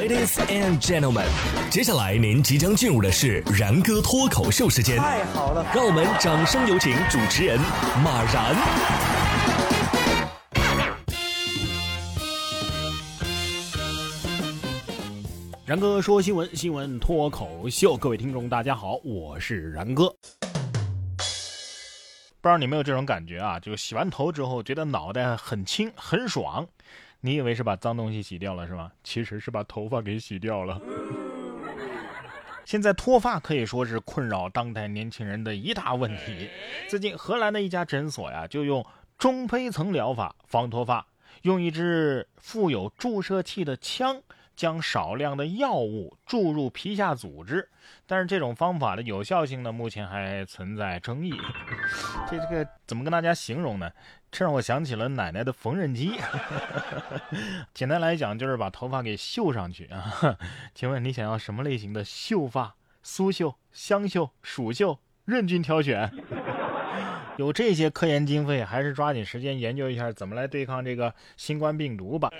Ladies and gentlemen，接下来您即将进入的是然哥脱口秀时间。太好了，让我们掌声有请主持人马然。然哥说新闻，新闻脱口秀，各位听众大家好，我是然哥。不知道你有没有这种感觉啊？就洗完头之后，觉得脑袋很轻很爽。你以为是把脏东西洗掉了是吗？其实是把头发给洗掉了。现在脱发可以说是困扰当代年轻人的一大问题。最近荷兰的一家诊所呀，就用中胚层疗法防脱发，用一支富有注射器的枪。将少量的药物注入皮下组织，但是这种方法的有效性呢，目前还存在争议。这这个怎么跟大家形容呢？这让我想起了奶奶的缝纫机。简单来讲，就是把头发给绣上去啊。请问你想要什么类型的秀发？苏绣、香绣、蜀绣，任君挑选。有这些科研经费，还是抓紧时间研究一下怎么来对抗这个新冠病毒吧。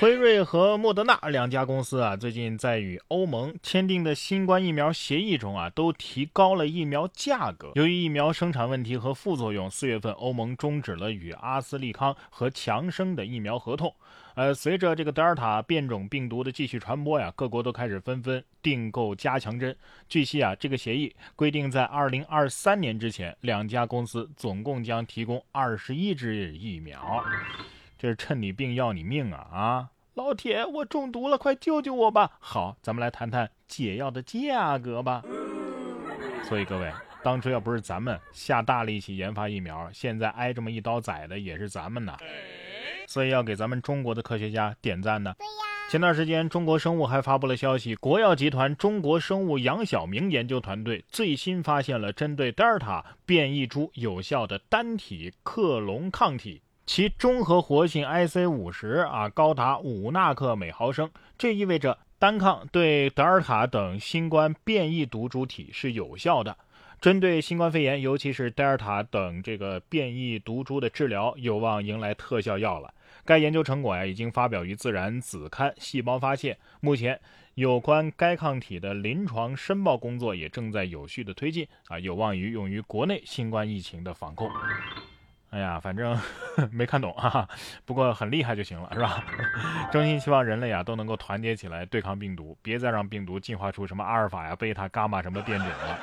辉瑞和莫德纳两家公司啊，最近在与欧盟签订的新冠疫苗协议中啊，都提高了疫苗价格。由于疫苗生产问题和副作用，四月份欧盟终止了与阿斯利康和强生的疫苗合同。呃，随着这个德尔塔变种病毒的继续传播呀，各国都开始纷纷订购加强针。据悉啊，这个协议规定，在二零二三年之前，两家公司总共将提供二十一支疫苗。这是趁你病要你命啊！啊，老铁，我中毒了，快救救我吧！好，咱们来谈谈解药的价格吧。所以各位，当初要不是咱们下大力气研发疫苗，现在挨这么一刀宰的也是咱们呐。所以要给咱们中国的科学家点赞呢。对呀。前段时间，中国生物还发布了消息，国药集团中国生物杨晓明研究团队最新发现了针对德尔塔变异株有效的单体克隆抗体。其中和活性 IC 五十啊高达五纳克每毫升，这意味着单抗对德尔塔等新冠变异毒株体是有效的，针对新冠肺炎，尤其是德尔塔等这个变异毒株的治疗，有望迎来特效药了。该研究成果呀已经发表于《自然》子刊《细胞发现》，目前有关该抗体的临床申报工作也正在有序的推进啊，有望于用于国内新冠疫情的防控。哎呀，反正 没看懂哈，不过很厉害就行了，是吧？衷心希望人类啊都能够团结起来对抗病毒，别再让病毒进化出什么阿尔法呀、贝塔、伽马什么变种了。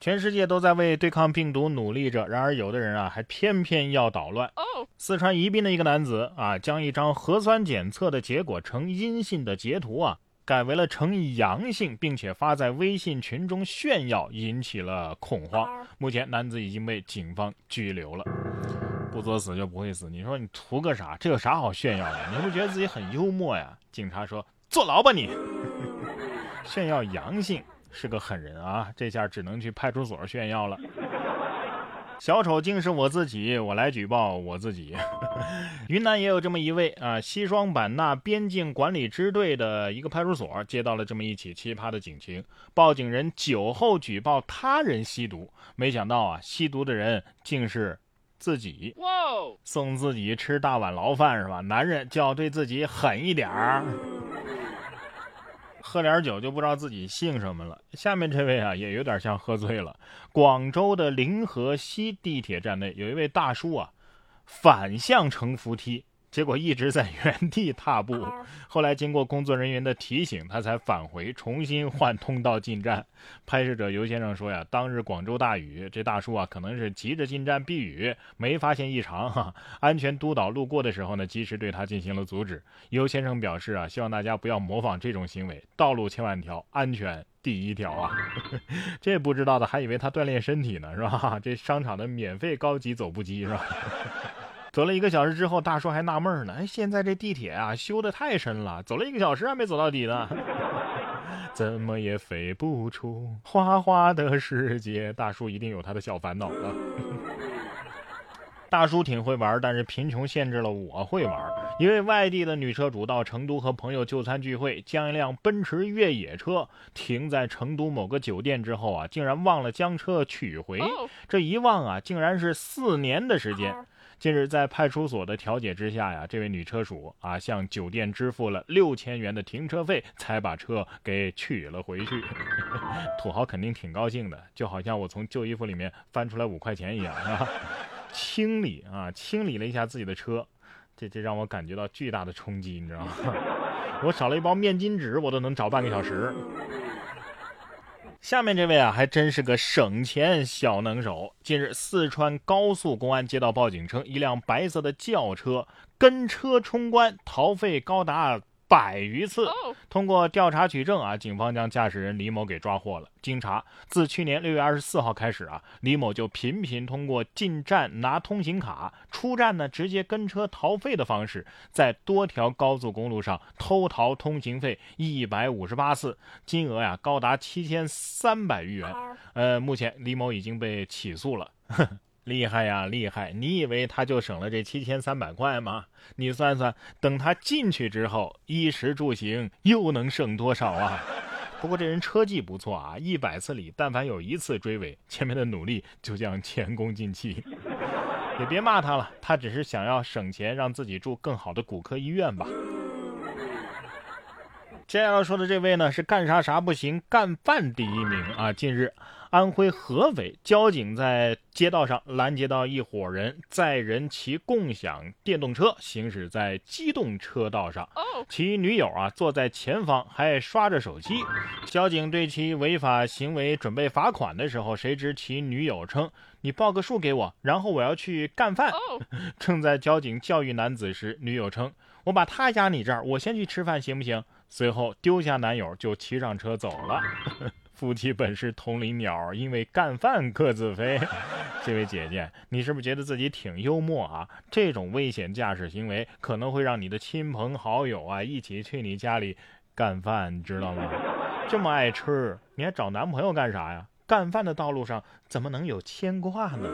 全世界都在为对抗病毒努力着，然而有的人啊还偏偏要捣乱。四川宜宾的一个男子啊，将一张核酸检测的结果呈阴性的截图啊。改为了呈阳性，并且发在微信群中炫耀，引起了恐慌。目前，男子已经被警方拘留了。不作死就不会死，你说你图个啥？这有啥好炫耀的？你不觉得自己很幽默呀？警察说：“坐牢吧你！” 炫耀阳性是个狠人啊，这下只能去派出所炫耀了。小丑竟是我自己，我来举报我自己。云南也有这么一位啊，西双版纳边境管理支队的一个派出所接到了这么一起奇葩的警情，报警人酒后举报他人吸毒，没想到啊，吸毒的人竟是自己。哇，送自己吃大碗牢饭是吧？男人就要对自己狠一点儿。喝点酒就不知道自己姓什么了。下面这位啊，也有点像喝醉了。广州的临河西地铁站内有一位大叔啊，反向乘扶梯。结果一直在原地踏步，后来经过工作人员的提醒，他才返回，重新换通道进站。拍摄者尤先生说呀，当日广州大雨，这大叔啊可能是急着进站避雨，没发现异常。哈，安全督导路过的时候呢，及时对他进行了阻止。尤先生表示啊，希望大家不要模仿这种行为，道路千万条，安全第一条啊。这不知道的还以为他锻炼身体呢，是吧？这商场的免费高级走步机是吧？走了一个小时之后，大叔还纳闷呢。哎，现在这地铁啊修的太深了，走了一个小时还没走到底呢，怎么也飞不出花花的世界。大叔一定有他的小烦恼了。大叔挺会玩，但是贫穷限制了我会玩。一位外地的女车主到成都和朋友就餐聚会，将一辆奔驰越野车停在成都某个酒店之后啊，竟然忘了将车取回。这一忘啊，竟然是四年的时间。近日在派出所的调解之下呀，这位女车主啊向酒店支付了六千元的停车费，才把车给取了回去。土豪肯定挺高兴的，就好像我从旧衣服里面翻出来五块钱一样啊。清理啊，清理了一下自己的车，这这让我感觉到巨大的冲击，你知道吗？我少了一包面巾纸，我都能找半个小时。下面这位啊，还真是个省钱小能手。近日，四川高速公安接到报警称，一辆白色的轿车跟车冲关，逃费高达。百余次，通过调查取证啊，警方将驾驶人李某给抓获了。经查，自去年六月二十四号开始啊，李某就频频通过进站拿通行卡、出站呢直接跟车逃费的方式，在多条高速公路上偷逃通行费一百五十八次，金额呀高达七千三百余元。呃，目前李某已经被起诉了。厉害呀，厉害！你以为他就省了这七千三百块吗？你算算，等他进去之后，衣食住行又能省多少啊？不过这人车技不错啊，一百次里但凡有一次追尾，前面的努力就将前功尽弃。也别骂他了，他只是想要省钱，让自己住更好的骨科医院吧。接下来说的这位呢，是干啥啥不行，干饭第一名啊！近日。安徽合肥交警在街道上拦截到一伙人载人骑共享电动车行驶在机动车道上，其女友啊坐在前方还刷着手机。交警对其违法行为准备罚款的时候，谁知其女友称：“你报个数给我，然后我要去干饭。” 正在交警教育男子时，女友称：“我把他压你这儿，我先去吃饭行不行？”随后丢下男友就骑上车走了。夫妻本是同林鸟，因为干饭各自飞。这位姐姐，你是不是觉得自己挺幽默啊？这种危险驾驶行为可能会让你的亲朋好友啊一起去你家里干饭，你知道吗？这么爱吃，你还找男朋友干啥呀？干饭的道路上怎么能有牵挂呢？